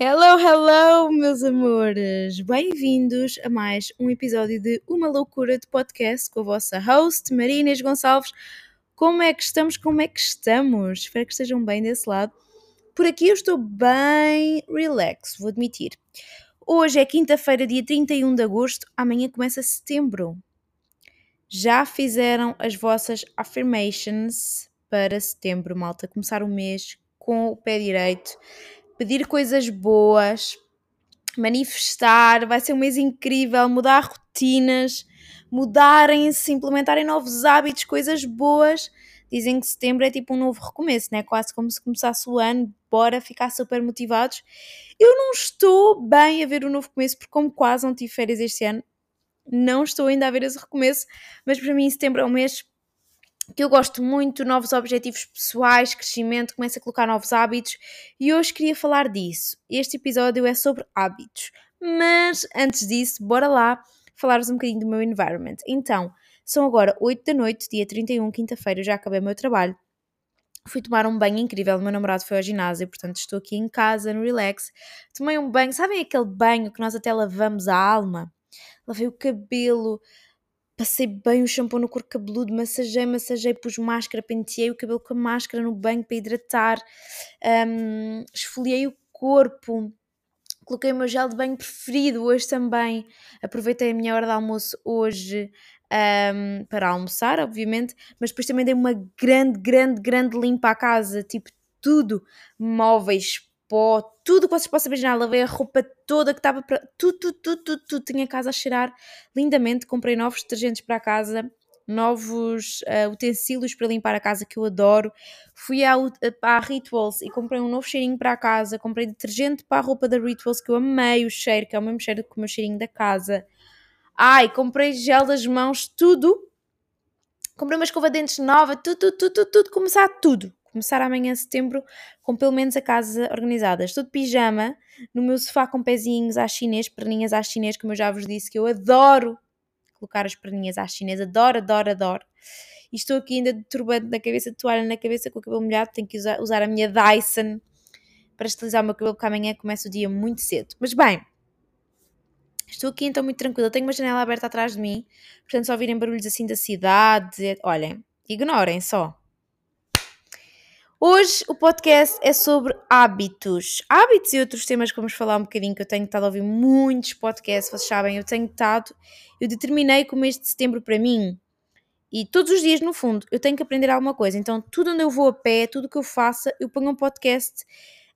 Hello, hello, meus amores! Bem-vindos a mais um episódio de Uma Loucura de Podcast com a vossa host, Maria Gonçalves. Como é que estamos? Como é que estamos? Espero que estejam bem desse lado. Por aqui eu estou bem relax, vou admitir. Hoje é quinta-feira, dia 31 de agosto, amanhã começa setembro. Já fizeram as vossas affirmations para setembro, malta? Começar o mês com o pé direito, pedir coisas boas, manifestar, vai ser um mês incrível, mudar rotinas, mudarem-se, implementarem novos hábitos, coisas boas. Dizem que setembro é tipo um novo recomeço, né? Quase como se começasse o ano, bora ficar super motivados. Eu não estou bem a ver o novo começo, porque como quase não tive férias este ano, não estou ainda a ver esse recomeço, mas para mim setembro é um mês que eu gosto muito, novos objetivos pessoais, crescimento, começo a colocar novos hábitos e hoje queria falar disso. Este episódio é sobre hábitos, mas antes disso, bora lá falar-vos um bocadinho do meu environment. Então, são agora 8 da noite, dia 31, quinta-feira, já acabei o meu trabalho. Fui tomar um banho incrível, o meu namorado foi ao ginásio, portanto estou aqui em casa, no relax. Tomei um banho, sabem aquele banho que nós até lavamos a alma? lavei o cabelo, passei bem o shampoo no corpo cabeludo, massagei, massagei, pus máscara, penteei o cabelo com a máscara no banho para hidratar, um, esfoliei o corpo, coloquei o meu gel de banho preferido hoje também. Aproveitei a minha hora de almoço hoje um, para almoçar, obviamente, mas depois também dei uma grande, grande, grande limpa à casa, tipo tudo, móveis, pó, tudo que vocês possam imaginar. Lavei a roupa toda que estava para. Tudo, tudo, tudo, tudo, tudo. Tinha a casa a cheirar lindamente. Comprei novos detergentes para a casa, novos uh, utensílios para limpar a casa que eu adoro. Fui à, à Rituals e comprei um novo cheirinho para a casa. Comprei detergente para a roupa da Rituals que eu amei o cheiro, que é o mesmo cheiro que o meu cheirinho da casa. Ai, comprei gel das mãos, tudo. Comprei uma escova de dentes nova, tudo, tudo, tudo, tudo, tudo, começar tudo começar amanhã setembro com pelo menos a casa organizada. Estou de pijama, no meu sofá com pezinhos à chinês, perninhas à chinês, como eu já vos disse, que eu adoro colocar as perninhas à chinês, adoro, adoro, adoro. E estou aqui ainda de turbante na cabeça, de toalha na cabeça, com o cabelo molhado, tenho que usar, usar a minha Dyson para estilizar o meu cabelo, porque amanhã começa o dia muito cedo. Mas bem, estou aqui então muito tranquila, tenho uma janela aberta atrás de mim, portanto se ouvirem barulhos assim da cidade, olhem, ignorem só. Hoje o podcast é sobre hábitos. Hábitos e outros temas que vamos falar um bocadinho, que eu tenho estado a ouvir muitos podcasts, vocês sabem, eu tenho estado, eu determinei que o mês de setembro para mim, e todos os dias no fundo, eu tenho que aprender alguma coisa. Então, tudo onde eu vou a pé, tudo que eu faça, eu ponho um podcast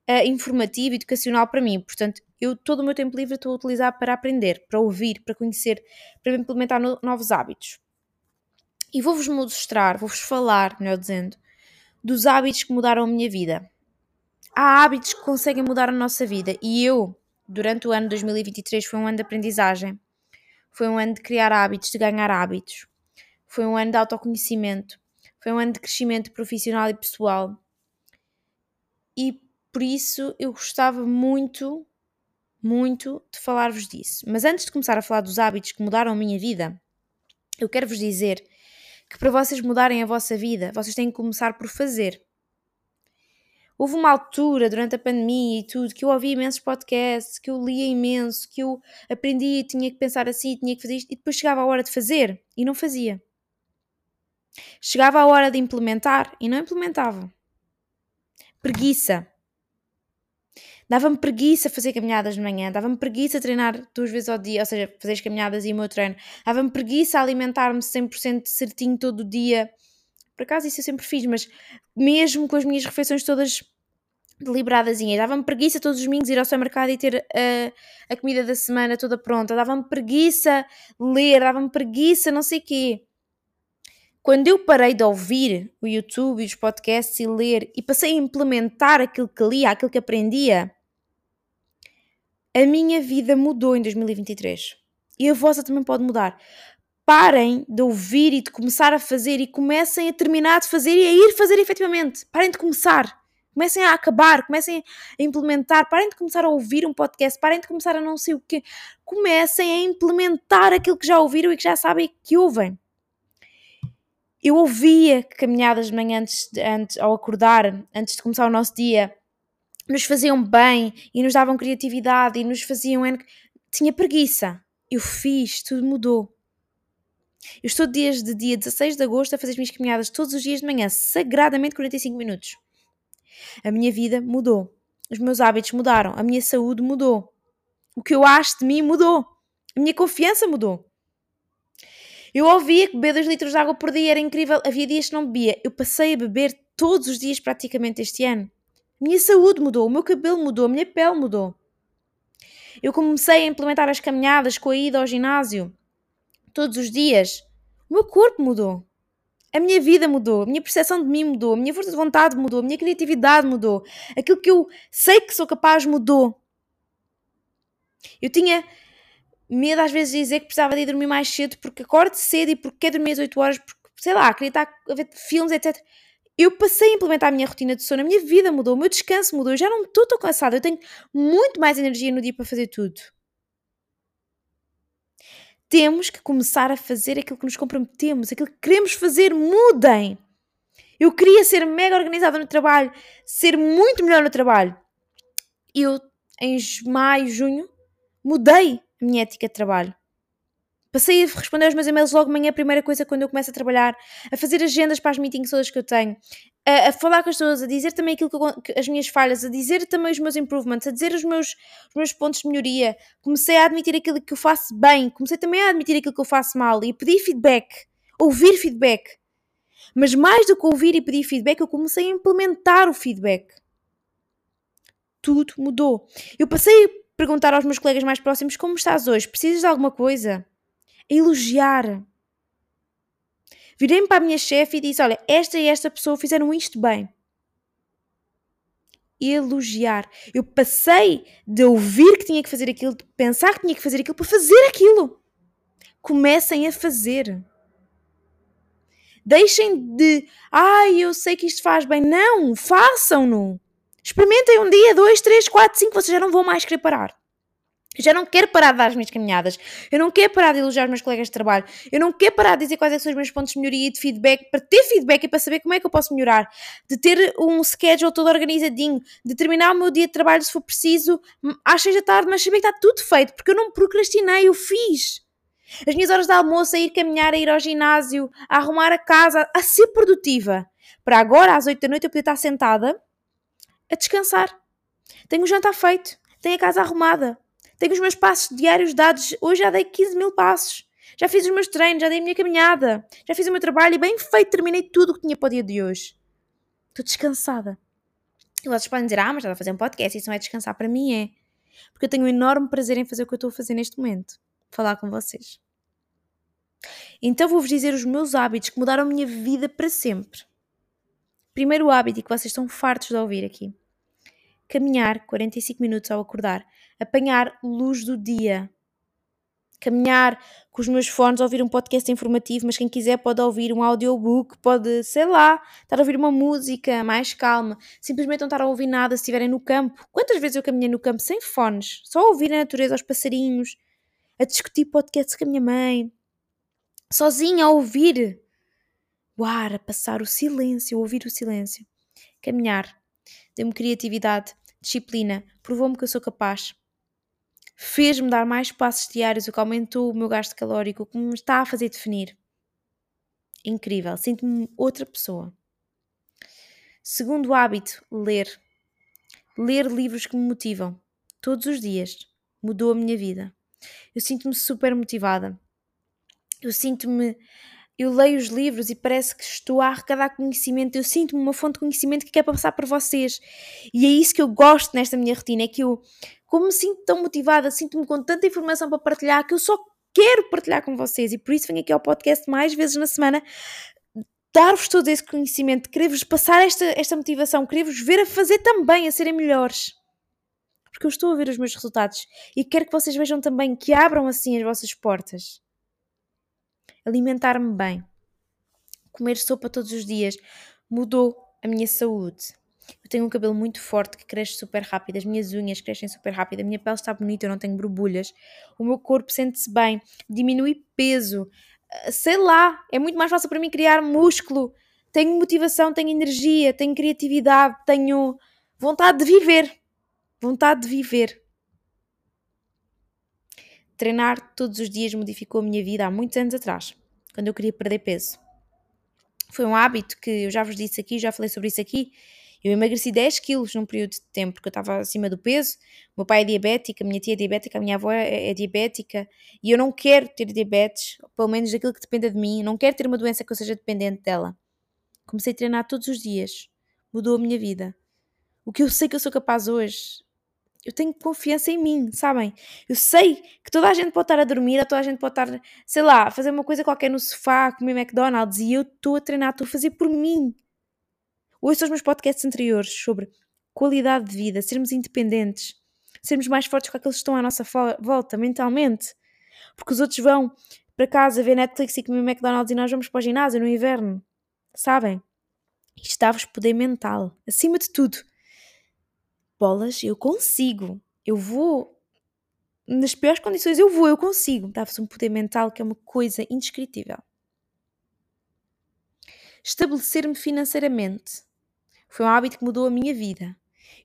uh, informativo, educacional para mim. Portanto, eu todo o meu tempo livre estou a utilizar para aprender, para ouvir, para conhecer, para implementar no, novos hábitos. E vou-vos mostrar, vou-vos falar, melhor dizendo, dos hábitos que mudaram a minha vida. Há hábitos que conseguem mudar a nossa vida e eu, durante o ano 2023, foi um ano de aprendizagem. Foi um ano de criar hábitos, de ganhar hábitos. Foi um ano de autoconhecimento. Foi um ano de crescimento profissional e pessoal. E por isso eu gostava muito, muito de falar-vos disso. Mas antes de começar a falar dos hábitos que mudaram a minha vida, eu quero vos dizer que para vocês mudarem a vossa vida, vocês têm que começar por fazer. Houve uma altura durante a pandemia e tudo que eu ouvia imensos podcasts, que eu lia imenso, que eu aprendia, tinha que pensar assim, tinha que fazer isto, e depois chegava a hora de fazer e não fazia. Chegava a hora de implementar e não implementava. Preguiça. Dava-me preguiça fazer caminhadas de manhã, dava-me preguiça treinar duas vezes ao dia, ou seja, fazer as caminhadas e o meu treino, dava-me preguiça alimentar-me 100% certinho todo o dia. Por acaso isso eu sempre fiz, mas mesmo com as minhas refeições todas deliberadas, dava-me preguiça todos os domingos ir ao supermercado e ter a, a comida da semana toda pronta, dava-me preguiça ler, dava-me preguiça não sei quê. Quando eu parei de ouvir o YouTube e os podcasts e ler e passei a implementar aquilo que lia, aquilo que aprendia, a minha vida mudou em 2023. E a vossa também pode mudar. Parem de ouvir e de começar a fazer e comecem a terminar de fazer e a ir fazer efetivamente. Parem de começar. Comecem a acabar, comecem a implementar, parem de começar a ouvir um podcast, parem de começar a não sei o quê. Comecem a implementar aquilo que já ouviram e que já sabem que ouvem eu ouvia caminhadas de manhã antes, antes, ao acordar, antes de começar o nosso dia, nos faziam bem e nos davam criatividade e nos faziam. Tinha preguiça. Eu fiz, tudo mudou. Eu estou desde dia 16 de agosto a fazer as minhas caminhadas todos os dias de manhã, sagradamente 45 minutos. A minha vida mudou. Os meus hábitos mudaram. A minha saúde mudou. O que eu acho de mim mudou. A minha confiança mudou. Eu ouvia que beber 2 litros de água por dia era incrível. Havia dias que não bebia. Eu passei a beber todos os dias praticamente este ano. Minha saúde mudou, o meu cabelo mudou, a minha pele mudou. Eu comecei a implementar as caminhadas com a ida ao ginásio todos os dias. O meu corpo mudou. A minha vida mudou, a minha percepção de mim mudou, a minha força de vontade mudou, a minha criatividade mudou, aquilo que eu sei que sou capaz mudou. Eu tinha medo às vezes de dizer que precisava de ir dormir mais cedo porque acordo cedo e porque quero dormir às 8 horas, porque sei lá, queria estar a ver filmes, etc. Eu passei a implementar a minha rotina de sono, a minha vida mudou, o meu descanso mudou, eu já não estou tão cansada, eu tenho muito mais energia no dia para fazer tudo. Temos que começar a fazer aquilo que nos comprometemos, aquilo que queremos fazer, mudem. Eu queria ser mega organizada no trabalho, ser muito melhor no trabalho. Eu, em maio, junho, mudei minha ética de trabalho. Passei a responder aos meus e-mails logo de manhã, a primeira coisa quando eu começo a trabalhar, a fazer agendas para as meetings todas que eu tenho, a, a falar com as pessoas, a dizer também aquilo que, eu, que, as minhas falhas, a dizer também os meus improvements, a dizer os meus, os meus pontos de melhoria. Comecei a admitir aquilo que eu faço bem, comecei também a admitir aquilo que eu faço mal e pedir feedback, ouvir feedback. Mas mais do que ouvir e pedir feedback, eu comecei a implementar o feedback. Tudo mudou. Eu passei perguntar aos meus colegas mais próximos como estás hoje? Precisas de alguma coisa? A elogiar. Virei-me para a minha chefe e disse: Olha, esta e esta pessoa fizeram isto bem. Elogiar. Eu passei de ouvir que tinha que fazer aquilo, de pensar que tinha que fazer aquilo, para fazer aquilo. Comecem a fazer. Deixem de, ai, eu sei que isto faz bem. Não, façam-no. Experimentem um dia, dois, três, quatro, cinco, vocês já não vão mais querer parar. Já não quero parar de dar as minhas caminhadas. Eu não quero parar de elogiar os meus colegas de trabalho. Eu não quero parar de dizer quais é são os meus pontos de melhoria e de feedback, para ter feedback e para saber como é que eu posso melhorar. De ter um schedule todo organizadinho. De terminar o meu dia de trabalho, se for preciso, às seis da tarde, mas saber que está tudo feito, porque eu não procrastinei, eu fiz. As minhas horas de almoço, a ir caminhar, a ir ao ginásio, a arrumar a casa, a ser produtiva. Para agora, às oito da noite, eu poder estar sentada a descansar. Tenho o jantar feito, tenho a casa arrumada, tenho os meus passos diários dados. Hoje já dei 15 mil passos. Já fiz os meus treinos, já dei a minha caminhada, já fiz o meu trabalho e bem feito, terminei tudo o que tinha para o dia de hoje. Estou descansada. E vocês podem dizer, ah, mas estás a fazer um podcast, isso não é descansar. Para mim é. Porque eu tenho um enorme prazer em fazer o que eu estou a fazer neste momento. Falar com vocês. Então vou-vos dizer os meus hábitos que mudaram a minha vida para sempre. Primeiro hábito, e que vocês estão fartos de ouvir aqui caminhar 45 minutos ao acordar, apanhar luz do dia, caminhar com os meus fones, ouvir um podcast informativo, mas quem quiser pode ouvir um audiobook, pode, sei lá, estar a ouvir uma música mais calma, simplesmente não estar a ouvir nada se estiverem no campo. Quantas vezes eu caminhei no campo sem fones, só a ouvir a natureza, aos passarinhos, a discutir podcasts com a minha mãe, sozinha a ouvir o ar, a passar o silêncio, a ouvir o silêncio, caminhar, deu-me criatividade, disciplina, provou-me que eu sou capaz. Fez-me dar mais passos diários, o que aumentou o meu gasto calórico, o que me está a fazer definir. Incrível, sinto-me outra pessoa. Segundo hábito, ler. Ler livros que me motivam. Todos os dias. Mudou a minha vida. Eu sinto-me super motivada. Eu sinto-me eu leio os livros e parece que estou a arrecadar conhecimento, eu sinto-me uma fonte de conhecimento que quero passar para vocês. E é isso que eu gosto nesta minha rotina, é que eu, como me sinto tão motivada, sinto-me com tanta informação para partilhar, que eu só quero partilhar com vocês. E por isso venho aqui ao podcast mais vezes na semana, dar-vos todo esse conhecimento, querer-vos passar esta, esta motivação, querer-vos ver a fazer também, a serem melhores. Porque eu estou a ver os meus resultados e quero que vocês vejam também que abram assim as vossas portas alimentar-me bem, comer sopa todos os dias, mudou a minha saúde. Eu tenho um cabelo muito forte que cresce super rápido, as minhas unhas crescem super rápido, a minha pele está bonita, eu não tenho borbulhas, o meu corpo sente-se bem, diminui peso, ah, sei lá, é muito mais fácil para mim criar músculo, tenho motivação, tenho energia, tenho criatividade, tenho vontade de viver. Vontade de viver. Treinar todos os dias modificou a minha vida há muitos anos atrás, quando eu queria perder peso. Foi um hábito que eu já vos disse aqui, já falei sobre isso aqui. Eu emagreci 10 quilos num período de tempo, porque eu estava acima do peso. O meu pai é diabético, a minha tia é diabética, a minha avó é, é diabética. E eu não quero ter diabetes, pelo menos daquilo que dependa de mim. Não quero ter uma doença que eu seja dependente dela. Comecei a treinar todos os dias. Mudou a minha vida. O que eu sei que eu sou capaz hoje eu tenho confiança em mim, sabem? Eu sei que toda a gente pode estar a dormir, toda a gente pode estar, sei lá, a fazer uma coisa qualquer no sofá, comer McDonald's, e eu estou a treinar, estou a fazer por mim. Ouço os meus podcasts anteriores sobre qualidade de vida, sermos independentes, sermos mais fortes com aqueles que estão à nossa volta, mentalmente. Porque os outros vão para casa ver Netflix e comer McDonald's e nós vamos para o ginásio no inverno. Sabem? Isto dá-vos poder mental, acima de tudo bolas, eu consigo, eu vou, nas piores condições, eu vou, eu consigo. Dá-vos um poder mental que é uma coisa indescritível. Estabelecer-me financeiramente foi um hábito que mudou a minha vida.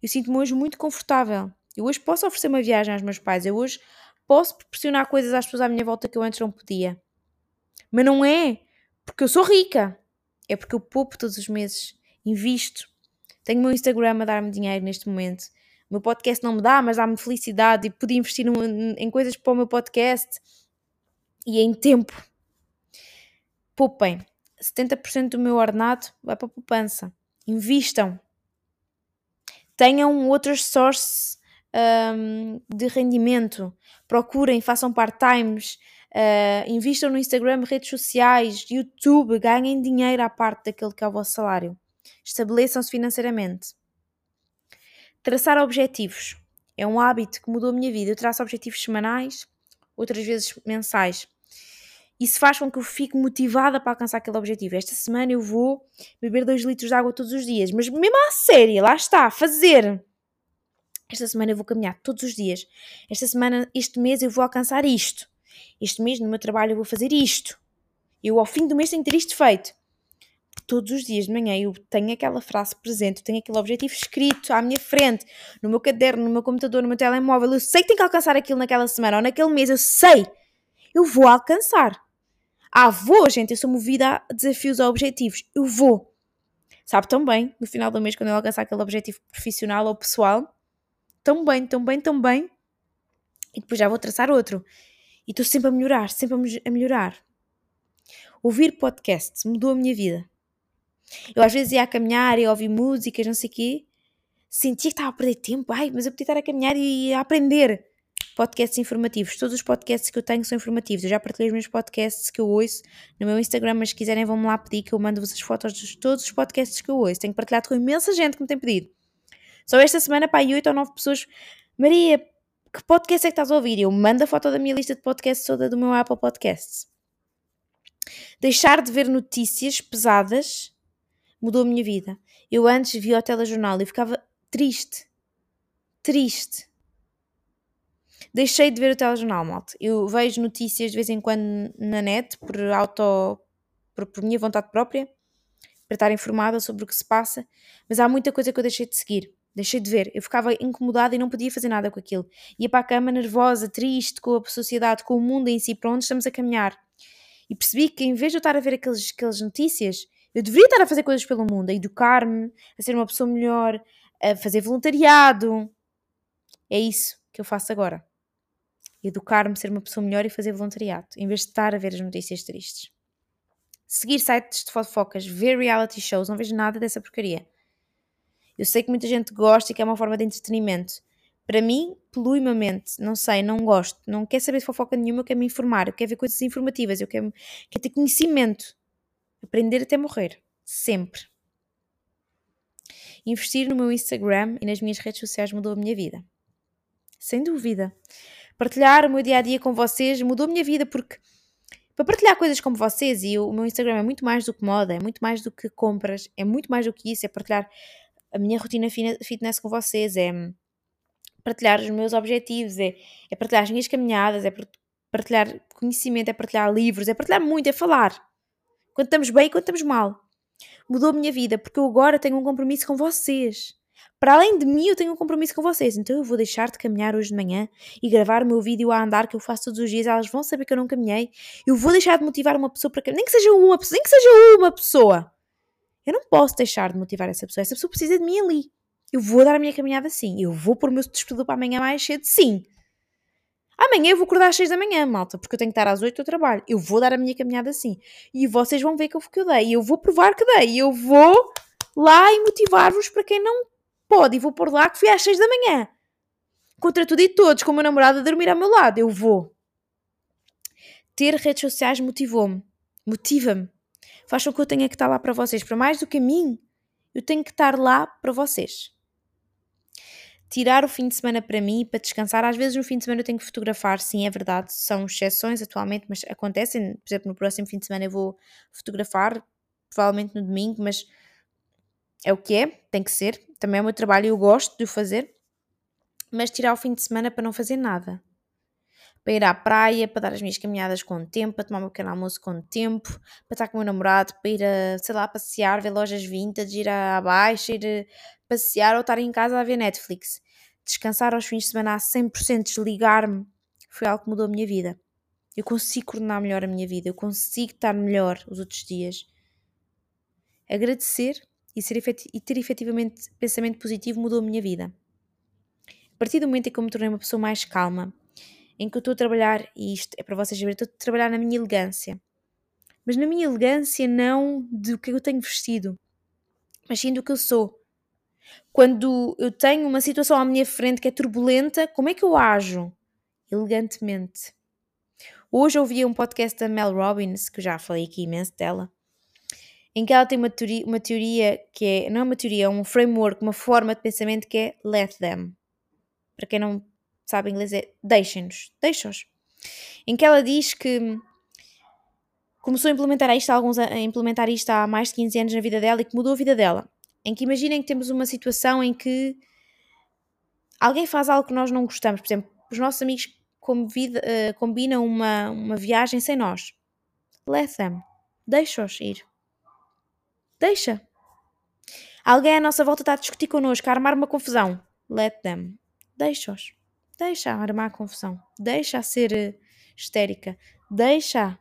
Eu sinto-me hoje muito confortável. Eu hoje posso oferecer uma viagem aos meus pais, eu hoje posso proporcionar coisas às pessoas à minha volta que eu antes não podia. Mas não é porque eu sou rica, é porque eu poupo todos os meses, invisto, tenho o meu Instagram a dar-me dinheiro neste momento. O meu podcast não me dá, mas dá-me felicidade e podia investir em coisas para o meu podcast e em tempo. Poupem. 70% do meu ordenado vai para a poupança. Invistam. Tenham outras sources um, de rendimento. Procurem, façam part-times. Uh, invistam no Instagram, redes sociais, YouTube, ganhem dinheiro à parte daquele que é o vosso salário. Estabeleçam-se financeiramente. Traçar objetivos. É um hábito que mudou a minha vida. Eu traço objetivos semanais, outras vezes mensais. Isso faz com que eu fique motivada para alcançar aquele objetivo. Esta semana eu vou beber 2 litros de água todos os dias, mas mesmo à séria, lá está, fazer. Esta semana eu vou caminhar todos os dias. Esta semana, este mês eu vou alcançar isto. Este mês no meu trabalho eu vou fazer isto. Eu ao fim do mês tenho que ter isto feito todos os dias de manhã eu tenho aquela frase presente, eu tenho aquele objetivo escrito à minha frente, no meu caderno, no meu computador, no meu telemóvel, eu sei que tenho que alcançar aquilo naquela semana ou naquele mês, eu sei, eu vou alcançar. Ah, vou, gente, eu sou movida a desafios, a objetivos, eu vou. Sabe tão bem, no final do mês, quando eu alcançar aquele objetivo profissional ou pessoal, tão bem, tão bem, tão bem, e depois já vou traçar outro. E estou sempre a melhorar, sempre a melhorar. Ouvir podcasts mudou a minha vida. Eu às vezes ia a caminhar e ouvir músicas, não sei o quê, sentia que estava a perder tempo, ai, mas eu podia estar a caminhar e a aprender. Podcasts informativos, todos os podcasts que eu tenho são informativos. Eu já partilhei os meus podcasts que eu ouço no meu Instagram, mas se quiserem vão-me lá pedir que eu mando-vos as fotos de todos os podcasts que eu ouço. Tenho partilhado com imensa gente que me tem pedido. Só esta semana, aí, 8 ou 9 pessoas, Maria, que podcast é que estás a ouvir? Eu mando a foto da minha lista de podcasts toda do meu Apple Podcasts. Deixar de ver notícias pesadas mudou a minha vida. Eu antes via o telejornal e ficava triste. Triste. Deixei de ver o telejornal, malta. Eu vejo notícias de vez em quando na net, por auto. por, por minha vontade própria, para estar informada sobre o que se passa, mas há muita coisa que eu deixei de seguir. Deixei de ver. Eu ficava incomodada e não podia fazer nada com aquilo. Ia para a cama nervosa, triste com a sociedade, com o mundo em si, para onde estamos a caminhar. E percebi que em vez de eu estar a ver aqueles, aquelas notícias, eu deveria estar a fazer coisas pelo mundo, a educar-me, a ser uma pessoa melhor, a fazer voluntariado. É isso que eu faço agora. Educar-me, ser uma pessoa melhor e fazer voluntariado, em vez de estar a ver as notícias tristes. Seguir sites de fofocas, ver reality shows, não vejo nada dessa porcaria. Eu sei que muita gente gosta e que é uma forma de entretenimento. Para mim, polui-me a mente. Não sei, não gosto. Não quero saber de fofoca nenhuma, eu quero me informar. Eu quero ver coisas informativas. Eu quero, quero ter conhecimento. Aprender até morrer. Sempre. Investir no meu Instagram e nas minhas redes sociais mudou a minha vida. Sem dúvida. Partilhar o meu dia a dia com vocês mudou a minha vida porque para partilhar coisas como vocês e o meu Instagram é muito mais do que moda, é muito mais do que compras, é muito mais do que isso, é partilhar a minha rotina fitness com vocês, é partilhar os meus objetivos, é, é partilhar as minhas caminhadas, é partilhar conhecimento, é partilhar livros, é partilhar muito, é falar quando estamos bem e quando estamos mal. Mudou a minha vida porque eu agora tenho um compromisso com vocês. Para além de mim, eu tenho um compromisso com vocês, então eu vou deixar de caminhar hoje de manhã e gravar o meu vídeo a andar que eu faço todos os dias. Elas vão saber que eu não caminhei. Eu vou deixar de motivar uma pessoa para caminhar, nem que seja uma pessoa, nem que seja uma pessoa. Eu não posso deixar de motivar essa pessoa. Essa pessoa precisa de mim ali. Eu vou dar a minha caminhada sim. Eu vou pôr o meu despertador para amanhã mais cedo sim. Amanhã eu vou acordar às 6 da manhã, malta, porque eu tenho que estar às 8 do trabalho. Eu vou dar a minha caminhada assim. E vocês vão ver que eu, que eu dei. Eu vou provar que dei. Eu vou lá e motivar-vos para quem não pode. E vou pôr lá que fui às 6 da manhã. Contra tudo e todos, com o meu namorado a dormir ao meu lado. Eu vou. Ter redes sociais motivou-me. Motiva-me. Faz com que eu tenha que estar lá para vocês. Para mais do que a mim, eu tenho que estar lá para vocês tirar o fim de semana para mim, para descansar. Às vezes no fim de semana eu tenho que fotografar, sim, é verdade, são exceções atualmente, mas acontecem. Por exemplo, no próximo fim de semana eu vou fotografar, provavelmente no domingo, mas é o que é, tem que ser. Também é o meu trabalho e eu gosto de o fazer. Mas tirar o fim de semana para não fazer nada. Para ir à praia, para dar as minhas caminhadas com tempo, para tomar o meu pequeno almoço com tempo, para estar com o meu namorado, para ir a, sei lá, passear, ver lojas vintage, ir à baixa, ir passear ou estar em casa a ver Netflix. Descansar aos fins de semana a 100%, desligar-me, foi algo que mudou a minha vida. Eu consigo coordenar melhor a minha vida, eu consigo estar melhor os outros dias. Agradecer e, ser e ter efetivamente pensamento positivo mudou a minha vida. A partir do momento em que eu me tornei uma pessoa mais calma, em que eu estou a trabalhar, e isto é para vocês verem, estou a trabalhar na minha elegância. Mas na minha elegância não do que eu tenho vestido, mas sim do que eu sou. Quando eu tenho uma situação à minha frente que é turbulenta, como é que eu ajo? Elegantemente. Hoje ouvi um podcast da Mel Robbins, que eu já falei aqui imenso dela, em que ela tem uma teoria, uma teoria que é, não é uma teoria, é um framework, uma forma de pensamento que é let them. Para quem não sabe inglês é deixem-nos, deixa-os. Em que ela diz que começou a implementar isto, alguns a implementar isto há mais de 15 anos na vida dela e que mudou a vida dela. Em que imaginem que temos uma situação em que alguém faz algo que nós não gostamos, por exemplo, os nossos amigos convida, uh, combinam uma, uma viagem sem nós. Let them. Deixa-os ir. Deixa. Alguém à nossa volta está a discutir connosco, a armar uma confusão. Let them. Deixa-os. Deixa armar confusão. Deixa ser uh, histérica. Deixa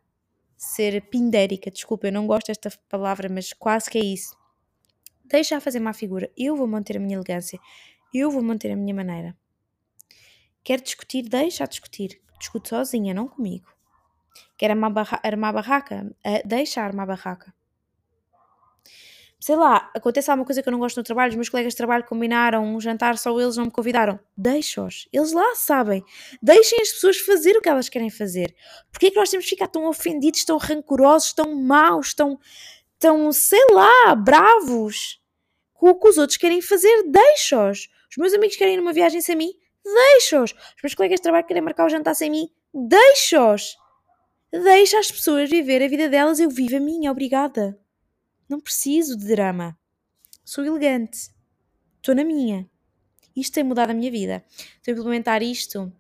ser pindérica. Desculpa, eu não gosto desta palavra, mas quase que é isso. Deixa fazer má figura. Eu vou manter a minha elegância. Eu vou manter a minha maneira. Quer discutir? Deixa discutir. Discute sozinha, não comigo. Quer armar, barra armar barraca? Uh, deixa armar barraca. Sei lá, acontece alguma coisa que eu não gosto no trabalho, os meus colegas de trabalho combinaram um jantar, só eles não me convidaram. Deixa-os. Eles lá sabem. Deixem as pessoas fazer o que elas querem fazer. Porquê é que nós temos que ficar tão ofendidos, tão rancorosos, tão maus, tão tão, sei lá, bravos com o que os outros querem fazer, deixa-os. Os meus amigos querem ir numa viagem sem mim, deixa-os. Os meus colegas de trabalho querem marcar o jantar sem mim, deixa-os. Deixa as pessoas viver a vida delas, eu vivo a minha, obrigada. Não preciso de drama. Sou elegante. Estou na minha. Isto tem mudado a minha vida. A implementar isto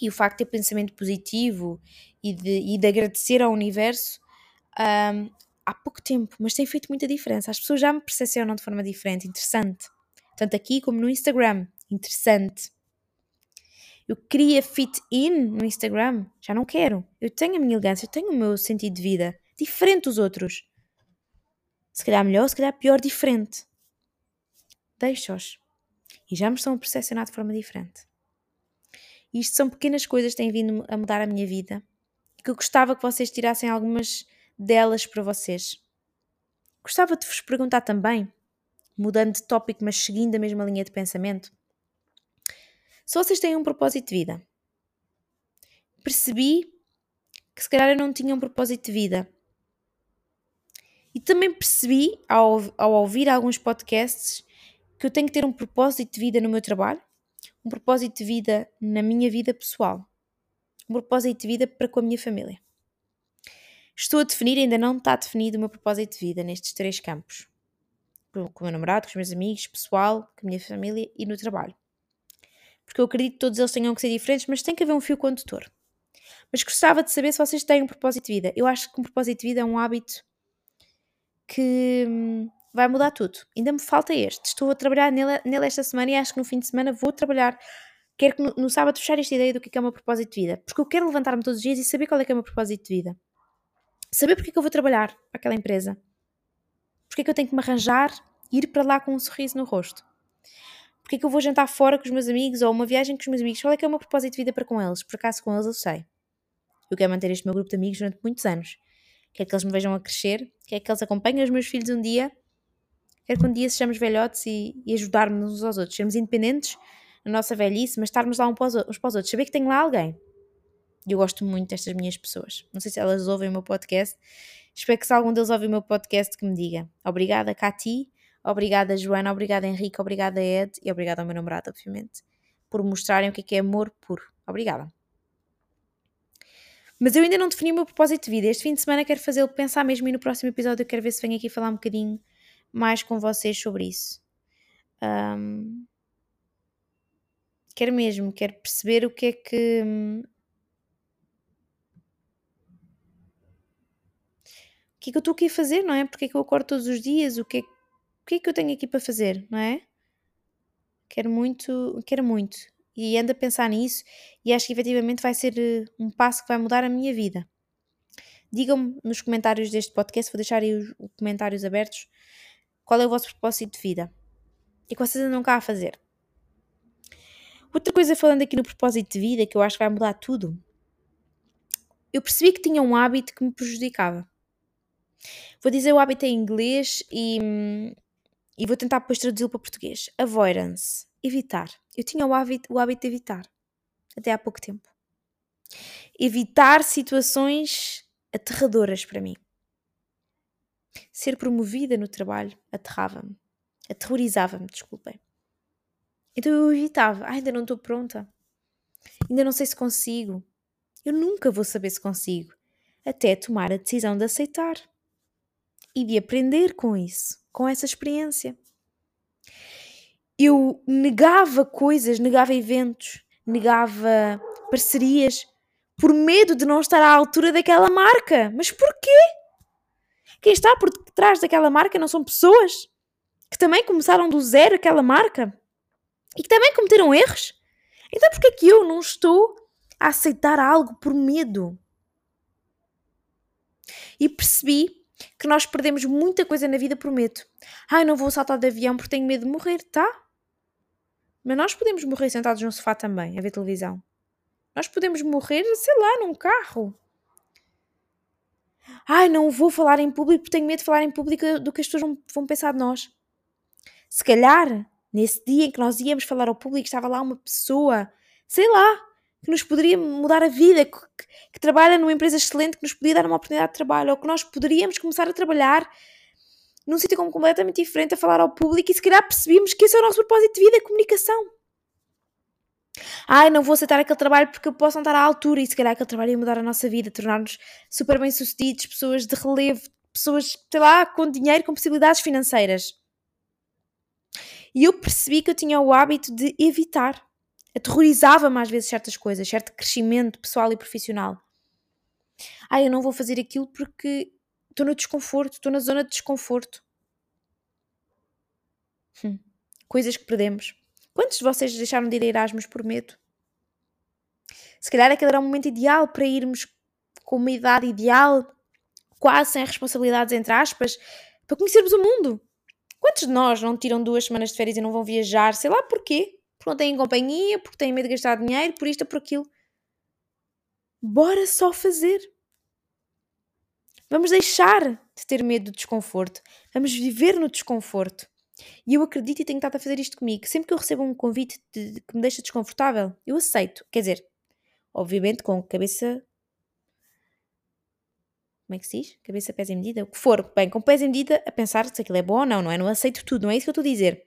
e o facto de ter pensamento positivo e de, e de agradecer ao universo um, há pouco tempo, mas tem feito muita diferença. As pessoas já me percepcionam de forma diferente, interessante. Tanto aqui como no Instagram, interessante. Eu queria fit in no Instagram, já não quero. Eu tenho a minha elegância, eu tenho o meu sentido de vida, diferente dos outros. Se calhar melhor, se calhar pior, diferente. Deixa-os. E já me estão a percepcionar de forma diferente. isto são pequenas coisas que têm vindo a mudar a minha vida. Que eu gostava que vocês tirassem algumas delas para vocês. Gostava de vos perguntar também, mudando de tópico, mas seguindo a mesma linha de pensamento, se vocês têm um propósito de vida. Percebi que se calhar eu não tinha um propósito de vida. Também percebi, ao, ao ouvir alguns podcasts, que eu tenho que ter um propósito de vida no meu trabalho, um propósito de vida na minha vida pessoal, um propósito de vida para com a minha família. Estou a definir, ainda não está definido o meu propósito de vida nestes três campos. Com o meu namorado, com os meus amigos, pessoal, com a minha família e no trabalho. Porque eu acredito que todos eles tenham que ser diferentes, mas tem que haver um fio condutor. Mas gostava de saber se vocês têm um propósito de vida. Eu acho que um propósito de vida é um hábito que hum, vai mudar tudo. Ainda me falta este. Estou a trabalhar nele, nele esta semana e acho que no fim de semana vou trabalhar. Quero que no, no sábado fechar esta ideia do que é, que é o meu propósito de vida. Porque eu quero levantar-me todos os dias e saber qual é que é o meu propósito de vida. Saber porque é que eu vou trabalhar para aquela empresa. Porque é que eu tenho que me arranjar e ir para lá com um sorriso no rosto. Porque é que eu vou jantar fora com os meus amigos ou uma viagem com os meus amigos. Qual é que é o meu propósito de vida para com eles? Por acaso com eles eu sei. Eu quero manter este meu grupo de amigos durante muitos anos. Quero que eles me vejam a crescer. Quero que eles acompanhem os meus filhos um dia. Quero que um dia sejamos velhotes e, e ajudar-nos uns aos outros. Sermos independentes na nossa velhice, mas estarmos lá uns para, os, outros. Saber que tenho lá alguém. E eu gosto muito destas minhas pessoas. Não sei se elas ouvem o meu podcast. Espero que se algum deles ouve o meu podcast que me diga. Obrigada, Cati. Obrigada, Joana. Obrigada, Henrique. Obrigada, Ed. E obrigada ao meu namorado, obviamente. Por mostrarem o que é, que é amor puro. Obrigada. Mas eu ainda não defini o meu propósito de vida. Este fim de semana quero fazê-lo pensar mesmo e no próximo episódio eu quero ver se venho aqui falar um bocadinho mais com vocês sobre isso. Um, quero mesmo, quero perceber o que é que. O que é que eu estou aqui a fazer, não é? Porque é que eu acordo todos os dias? O que é, o que, é que eu tenho aqui para fazer, não é? Quero muito, quero muito e ando a pensar nisso e acho que efetivamente vai ser eh, um passo que vai mudar a minha vida. Digam-me nos comentários deste podcast, vou deixar aí os, os comentários abertos, qual é o vosso propósito de vida e que vocês andam cá a fazer. Outra coisa falando aqui no propósito de vida, que eu acho que vai mudar tudo, eu percebi que tinha um hábito que me prejudicava. Vou dizer o hábito em inglês e, hum, e vou tentar depois traduzi-lo para português. Avoidance evitar. Eu tinha o hábito, o hábito de evitar, até há pouco tempo. Evitar situações aterradoras para mim. Ser promovida no trabalho aterrava-me. Aterrorizava-me, desculpem. Então eu evitava. Ah, ainda não estou pronta. Ainda não sei se consigo. Eu nunca vou saber se consigo. Até tomar a decisão de aceitar. E de aprender com isso, com essa experiência eu negava coisas, negava eventos, negava parcerias por medo de não estar à altura daquela marca. Mas porquê? Quem está por trás daquela marca não são pessoas que também começaram do zero aquela marca e que também cometeram erros. Então porquê que eu não estou a aceitar algo por medo? E percebi que nós perdemos muita coisa na vida por medo. Ai, não vou saltar de avião porque tenho medo de morrer, tá? Mas nós podemos morrer sentados no sofá também, a ver televisão. Nós podemos morrer, sei lá, num carro. Ai, não vou falar em público porque tenho medo de falar em público do que as pessoas vão, pensar de nós. Se calhar, nesse dia em que nós íamos falar ao público, estava lá uma pessoa, sei lá, que nos poderia mudar a vida, que, que, trabalha numa empresa excelente, que nos podia dar uma oportunidade de trabalho, ou que nós poderíamos começar a trabalhar num sítio completamente diferente a falar ao público e se calhar percebíamos que esse é o nosso propósito de vida, a comunicação. Ai, não vou aceitar aquele trabalho porque eu posso não estar à altura e se calhar aquele trabalho ia mudar a nossa vida, tornar-nos super bem-sucedidos, pessoas de relevo, pessoas, sei lá, com dinheiro, com possibilidades financeiras. E eu percebi que eu tinha o hábito de evitar. Aterrorizava-me às vezes certas coisas, certo crescimento pessoal e profissional. Ai, eu não vou fazer aquilo porque Estou no desconforto, estou na zona de desconforto. Hum. Coisas que perdemos. Quantos de vocês deixaram de ir a Erasmus por medo? Se calhar aquele era o momento ideal para irmos com uma idade ideal, quase sem responsabilidades, entre aspas, para conhecermos o mundo. Quantos de nós não tiram duas semanas de férias e não vão viajar? Sei lá porquê. Porque não têm companhia, porque têm medo de gastar dinheiro, por isto ou por aquilo. Bora só fazer. Vamos deixar de ter medo do desconforto. Vamos viver no desconforto. E eu acredito e tenho estado a fazer isto comigo. Sempre que eu recebo um convite de, de, que me deixa desconfortável, eu aceito. Quer dizer, obviamente com cabeça. Como é que se diz? Cabeça, pés em medida? O que for. Bem, com pés em medida, a pensar se aquilo é bom ou não, não é? Não aceito tudo, não é isso que eu estou a dizer.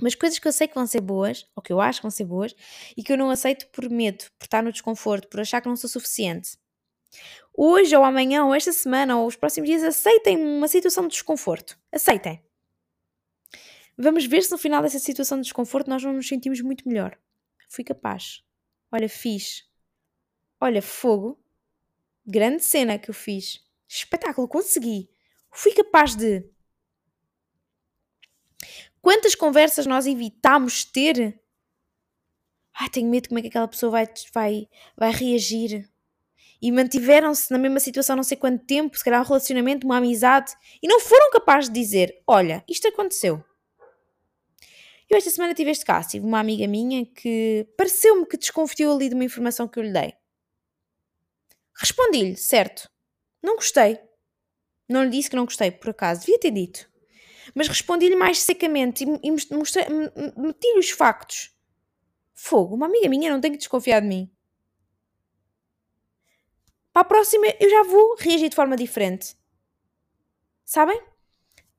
Mas coisas que eu sei que vão ser boas, ou que eu acho que vão ser boas, e que eu não aceito por medo, por estar no desconforto, por achar que não sou suficiente hoje ou amanhã ou esta semana ou os próximos dias aceitem uma situação de desconforto. Aceitem. Vamos ver se no final dessa situação de desconforto nós não nos sentimos muito melhor. Fui capaz. Olha, fiz. Olha, fogo. Grande cena que eu fiz. Espetáculo, consegui. Fui capaz de. Quantas conversas nós evitamos ter? Ai, tenho medo como é que aquela pessoa vai, vai, vai reagir. E mantiveram-se na mesma situação não sei quanto tempo, se calhar um relacionamento, uma amizade, e não foram capazes de dizer: Olha, isto aconteceu. Eu esta semana tive este caso, tive uma amiga minha que pareceu-me que desconfiou ali de uma informação que eu lhe dei. Respondi-lhe, certo, não gostei. Não lhe disse que não gostei, por acaso, devia ter dito. Mas respondi-lhe mais secamente e, meti-lhe os factos. Fogo, uma amiga minha não tem que desconfiar de mim. Para a próxima eu já vou reagir de forma diferente. Sabem?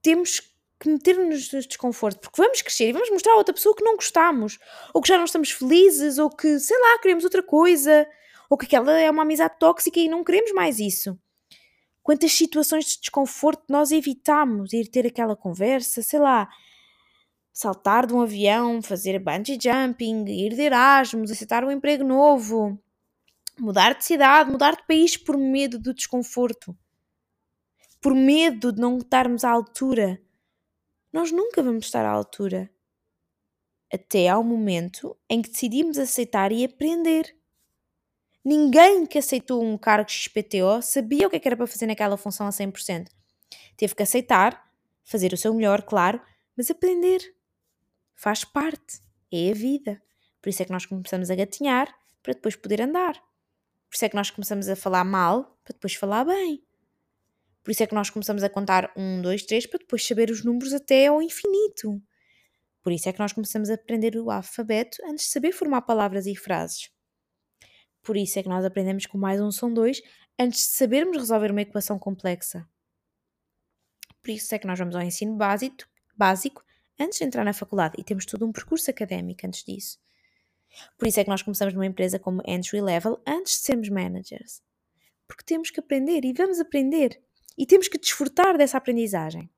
Temos que meter-nos no desconforto, porque vamos crescer e vamos mostrar a outra pessoa que não gostamos, ou que já não estamos felizes, ou que, sei lá, queremos outra coisa, ou que aquela é uma amizade tóxica e não queremos mais isso. Quantas situações de desconforto nós evitamos ir ter aquela conversa, sei lá, saltar de um avião, fazer bungee jumping, ir de Erasmus, aceitar um emprego novo, mudar de cidade, mudar de país por medo do desconforto, por medo de não estarmos à altura nós nunca vamos estar à altura. Até ao momento em que decidimos aceitar e aprender. Ninguém que aceitou um cargo XPTO sabia o que, é que era para fazer naquela função a 100%. Teve que aceitar, fazer o seu melhor, claro, mas aprender. Faz parte. É a vida. Por isso é que nós começamos a gatinhar para depois poder andar. Por isso é que nós começamos a falar mal para depois falar bem. Por isso é que nós começamos a contar um, dois, três para depois saber os números até ao infinito. Por isso é que nós começamos a aprender o alfabeto antes de saber formar palavras e frases. Por isso é que nós aprendemos com mais um som dois antes de sabermos resolver uma equação complexa. Por isso é que nós vamos ao ensino básico, básico antes de entrar na faculdade e temos todo um percurso académico antes disso. Por isso é que nós começamos numa empresa como entry level antes de sermos managers. Porque temos que aprender e vamos aprender e temos que desfrutar dessa aprendizagem.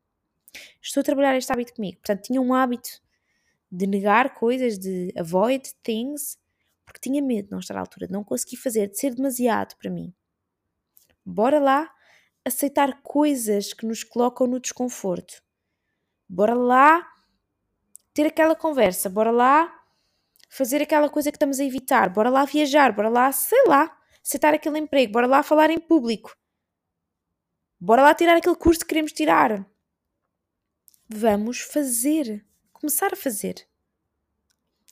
Estou a trabalhar este hábito comigo, portanto, tinha um hábito de negar coisas, de avoid things, porque tinha medo de não estar à altura, de não conseguir fazer, de ser demasiado para mim. Bora lá aceitar coisas que nos colocam no desconforto. Bora lá ter aquela conversa, bora lá fazer aquela coisa que estamos a evitar, bora lá viajar, bora lá, sei lá, aceitar aquele emprego, bora lá falar em público. Bora lá tirar aquele curso que queremos tirar. Vamos fazer. Começar a fazer.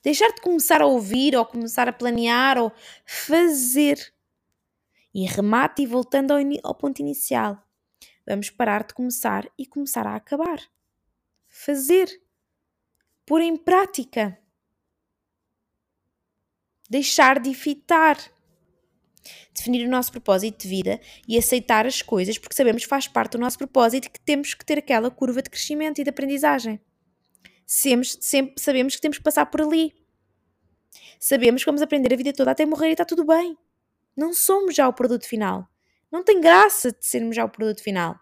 Deixar de começar a ouvir ou começar a planear ou fazer. E remate e voltando ao, ao ponto inicial. Vamos parar de começar e começar a acabar. Fazer. Pôr em prática. Deixar de evitar definir o nosso propósito de vida e aceitar as coisas porque sabemos que faz parte do nosso propósito que temos que ter aquela curva de crescimento e de aprendizagem. Sempre sabemos que temos que passar por ali. Sabemos que vamos aprender a vida toda até morrer e está tudo bem. Não somos já o produto final. Não tem graça de sermos já o produto final.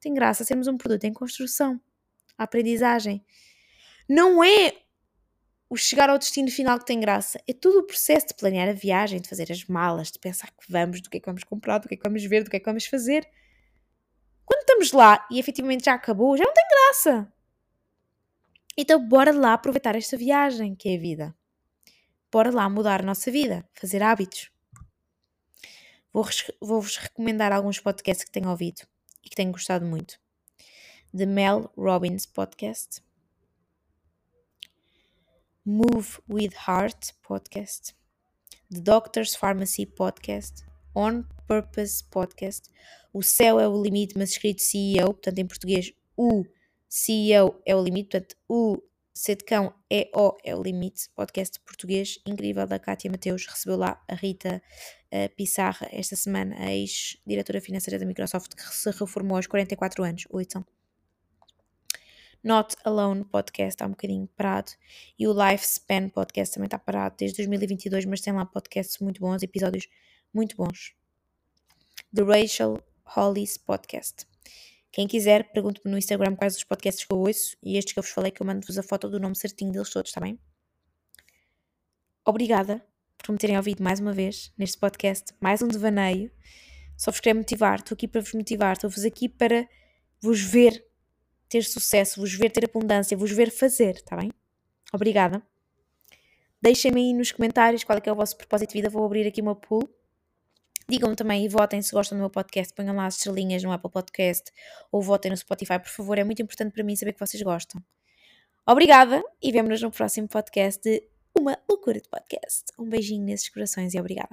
Tem graça sermos um produto em construção. A aprendizagem. Não é o chegar ao destino final que tem graça. É todo o processo de planear a viagem, de fazer as malas, de pensar que vamos, do que é que vamos comprar, do que é que vamos ver, do que é que vamos fazer. Quando estamos lá e efetivamente já acabou, já não tem graça. Então, bora lá aproveitar esta viagem que é a vida. Bora lá mudar a nossa vida, fazer hábitos. Vou-vos vou recomendar alguns podcasts que tenho ouvido e que tenho gostado muito. The Mel Robbins Podcast Move with Heart podcast, The Doctor's Pharmacy podcast, On Purpose podcast, O Céu é o Limite, mas escrito CEO, portanto em português o CEO é o limite, portanto o C de cão é o é o limite, podcast português incrível da Kátia Mateus, recebeu lá a Rita uh, Pissarra esta semana, a ex-diretora financeira da Microsoft que se reformou aos 44 anos, oito são. Not Alone Podcast está um bocadinho parado e o Lifespan Podcast também está parado desde 2022, mas tem lá podcasts muito bons, episódios muito bons. The Rachel Hollis Podcast. Quem quiser, pergunte-me no Instagram quais os podcasts que eu ouço e estes que eu vos falei que eu mando-vos a foto do nome certinho deles todos, está bem? Obrigada por me terem ouvido mais uma vez neste podcast, mais um devaneio. Só vos quero motivar, estou aqui para vos motivar, estou-vos aqui para vos ver ter sucesso, vos ver ter abundância, vos ver fazer, está bem? Obrigada. Deixem-me aí nos comentários qual é que é o vosso propósito de vida. Vou abrir aqui uma pool. Digam-me também e votem se gostam do meu podcast. Ponham lá as estrelinhas no Apple Podcast ou votem no Spotify, por favor. É muito importante para mim saber que vocês gostam. Obrigada e vemo-nos no próximo podcast de Uma Loucura de Podcast. Um beijinho nesses corações e obrigada.